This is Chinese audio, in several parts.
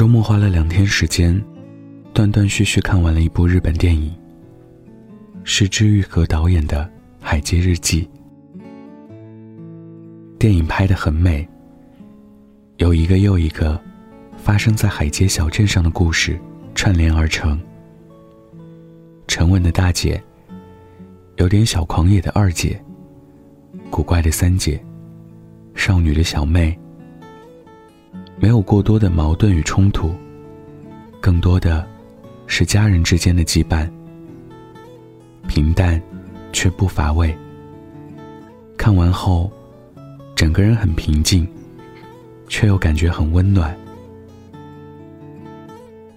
周末花了两天时间，断断续续看完了一部日本电影，是知玉和导演的《海街日记》。电影拍得很美，有一个又一个发生在海街小镇上的故事串联而成。沉稳的大姐，有点小狂野的二姐，古怪的三姐，少女的小妹。没有过多的矛盾与冲突，更多的是家人之间的羁绊。平淡，却不乏味。看完后，整个人很平静，却又感觉很温暖。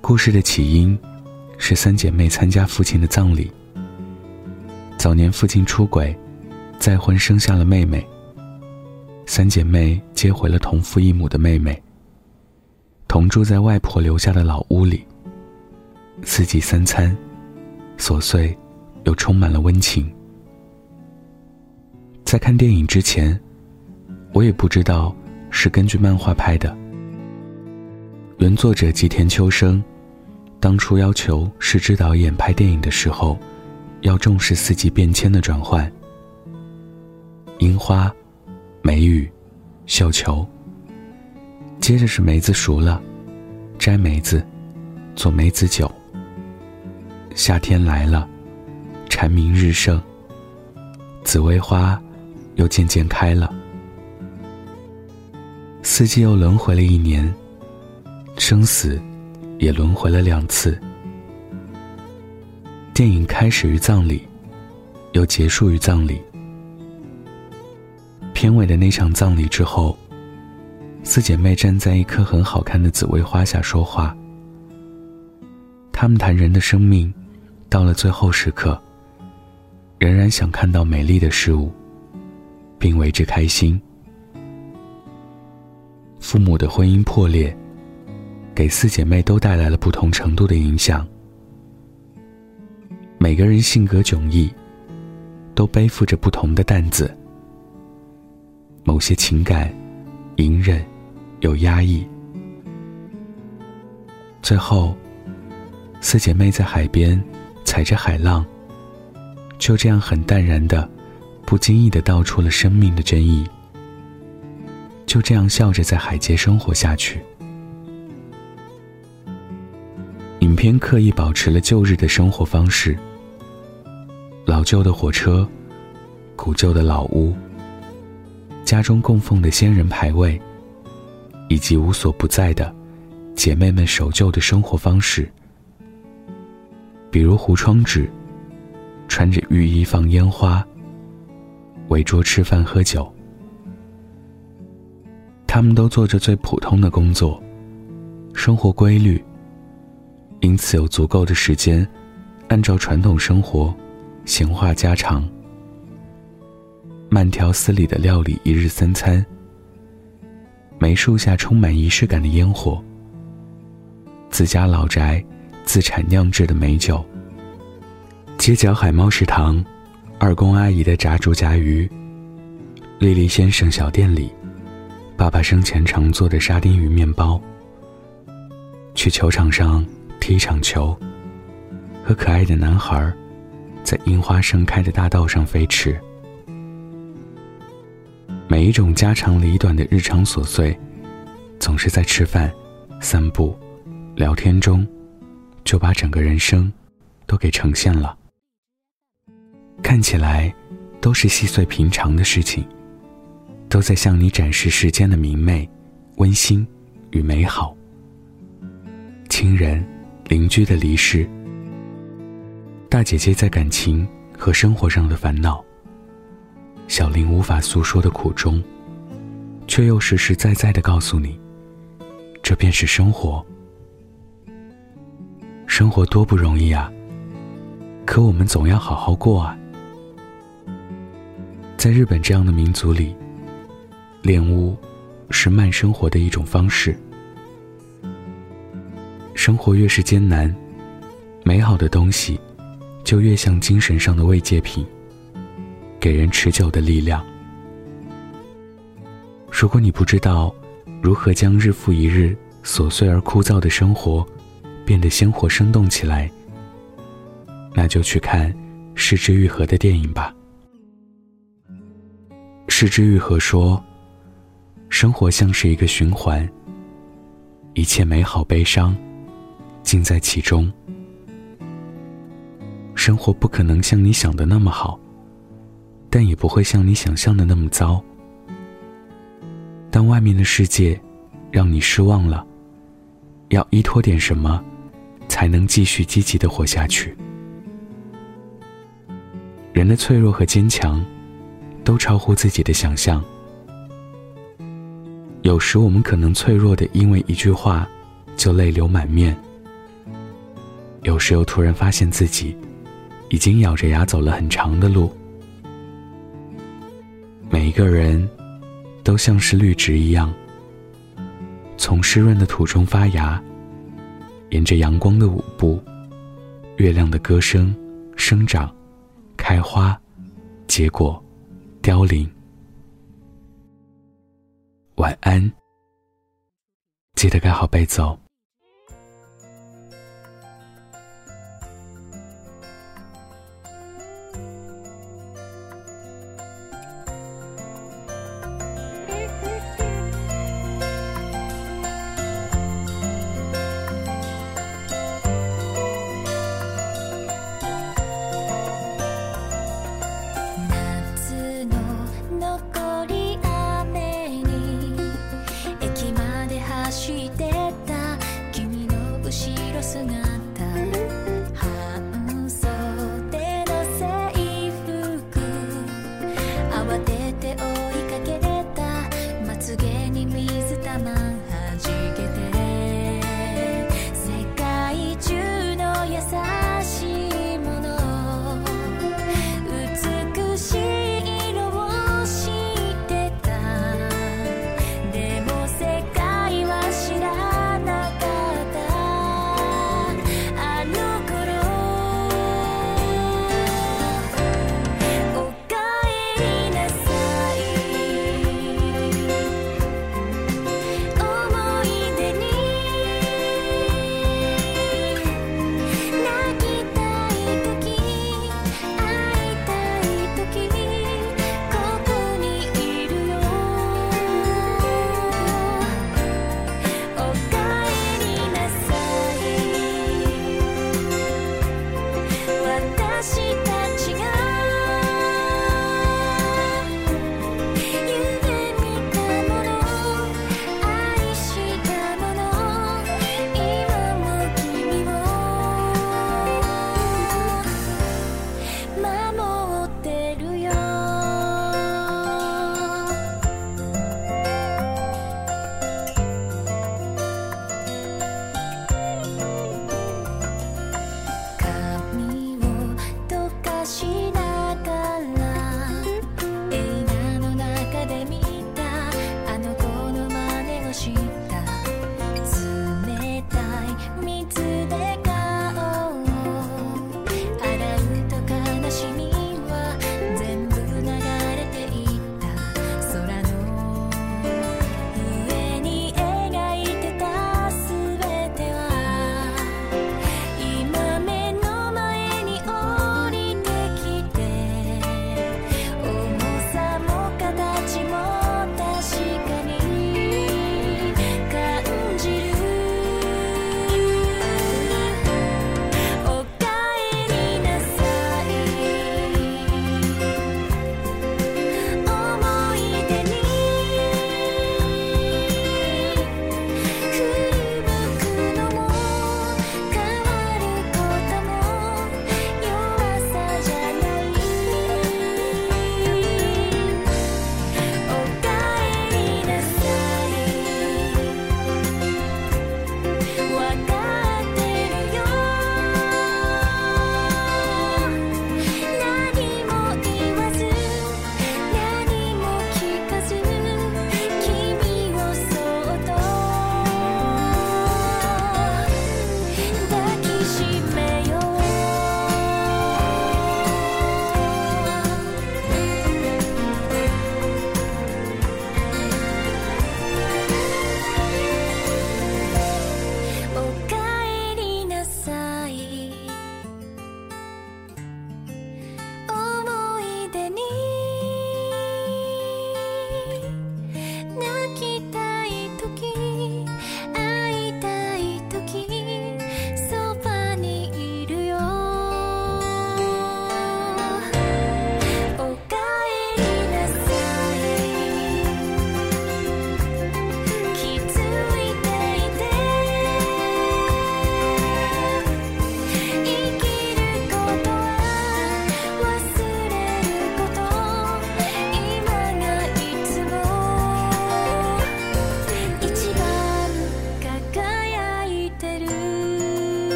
故事的起因是三姐妹参加父亲的葬礼。早年父亲出轨，再婚生下了妹妹。三姐妹接回了同父异母的妹妹。同住在外婆留下的老屋里。四季三餐，琐碎，又充满了温情。在看电影之前，我也不知道是根据漫画拍的。原作者吉田秋生，当初要求是之导演拍电影的时候，要重视四季变迁的转换。樱花，梅雨，绣球。接着是梅子熟了，摘梅子，做梅子酒。夏天来了，蝉鸣日盛，紫薇花又渐渐开了。四季又轮回了一年，生死也轮回了两次。电影开始于葬礼，又结束于葬礼。片尾的那场葬礼之后。四姐妹站在一棵很好看的紫薇花下说话。她们谈人的生命，到了最后时刻，仍然想看到美丽的事物，并为之开心。父母的婚姻破裂，给四姐妹都带来了不同程度的影响。每个人性格迥异，都背负着不同的担子。某些情感，隐忍。有压抑。最后，四姐妹在海边踩着海浪，就这样很淡然的、不经意的道出了生命的真意。就这样笑着在海街生活下去。影片刻意保持了旧日的生活方式：老旧的火车、古旧的老屋、家中供奉的仙人牌位。以及无所不在的姐妹们守旧的生活方式，比如糊窗纸、穿着浴衣放烟花、围桌吃饭喝酒。他们都做着最普通的工作，生活规律，因此有足够的时间，按照传统生活闲话家常，慢条斯理的料理一日三餐。梅树下充满仪式感的烟火，自家老宅自产酿制的美酒，街角海猫食堂，二宫阿姨的炸猪夹鱼，丽丽先生小店里，爸爸生前常做的沙丁鱼面包。去球场上踢场球，和可爱的男孩，在樱花盛开的大道上飞驰。每一种家长里短的日常琐碎，总是在吃饭、散步、聊天中，就把整个人生都给呈现了。看起来都是细碎平常的事情，都在向你展示世间的明媚、温馨与美好。亲人、邻居的离世，大姐姐在感情和生活上的烦恼。小林无法诉说的苦衷，却又实实在在的告诉你：这便是生活。生活多不容易啊！可我们总要好好过啊。在日本这样的民族里，恋屋是慢生活的一种方式。生活越是艰难，美好的东西就越像精神上的慰藉品。给人持久的力量。如果你不知道如何将日复一日琐碎而枯燥的生活变得鲜活生动起来，那就去看失之愈合的电影吧。失之愈合说：“生活像是一个循环，一切美好悲伤，尽在其中。生活不可能像你想的那么好，但也不会像你想象的那么糟。当外面的世界让你失望了，要依托点什么，才能继续积极的活下去？人的脆弱和坚强。”都超乎自己的想象。有时我们可能脆弱的，因为一句话就泪流满面；有时又突然发现自己已经咬着牙走了很长的路。每一个人都像是绿植一样，从湿润的土中发芽，沿着阳光的舞步、月亮的歌声生长、开花、结果。凋零。晚安，记得盖好被子哦。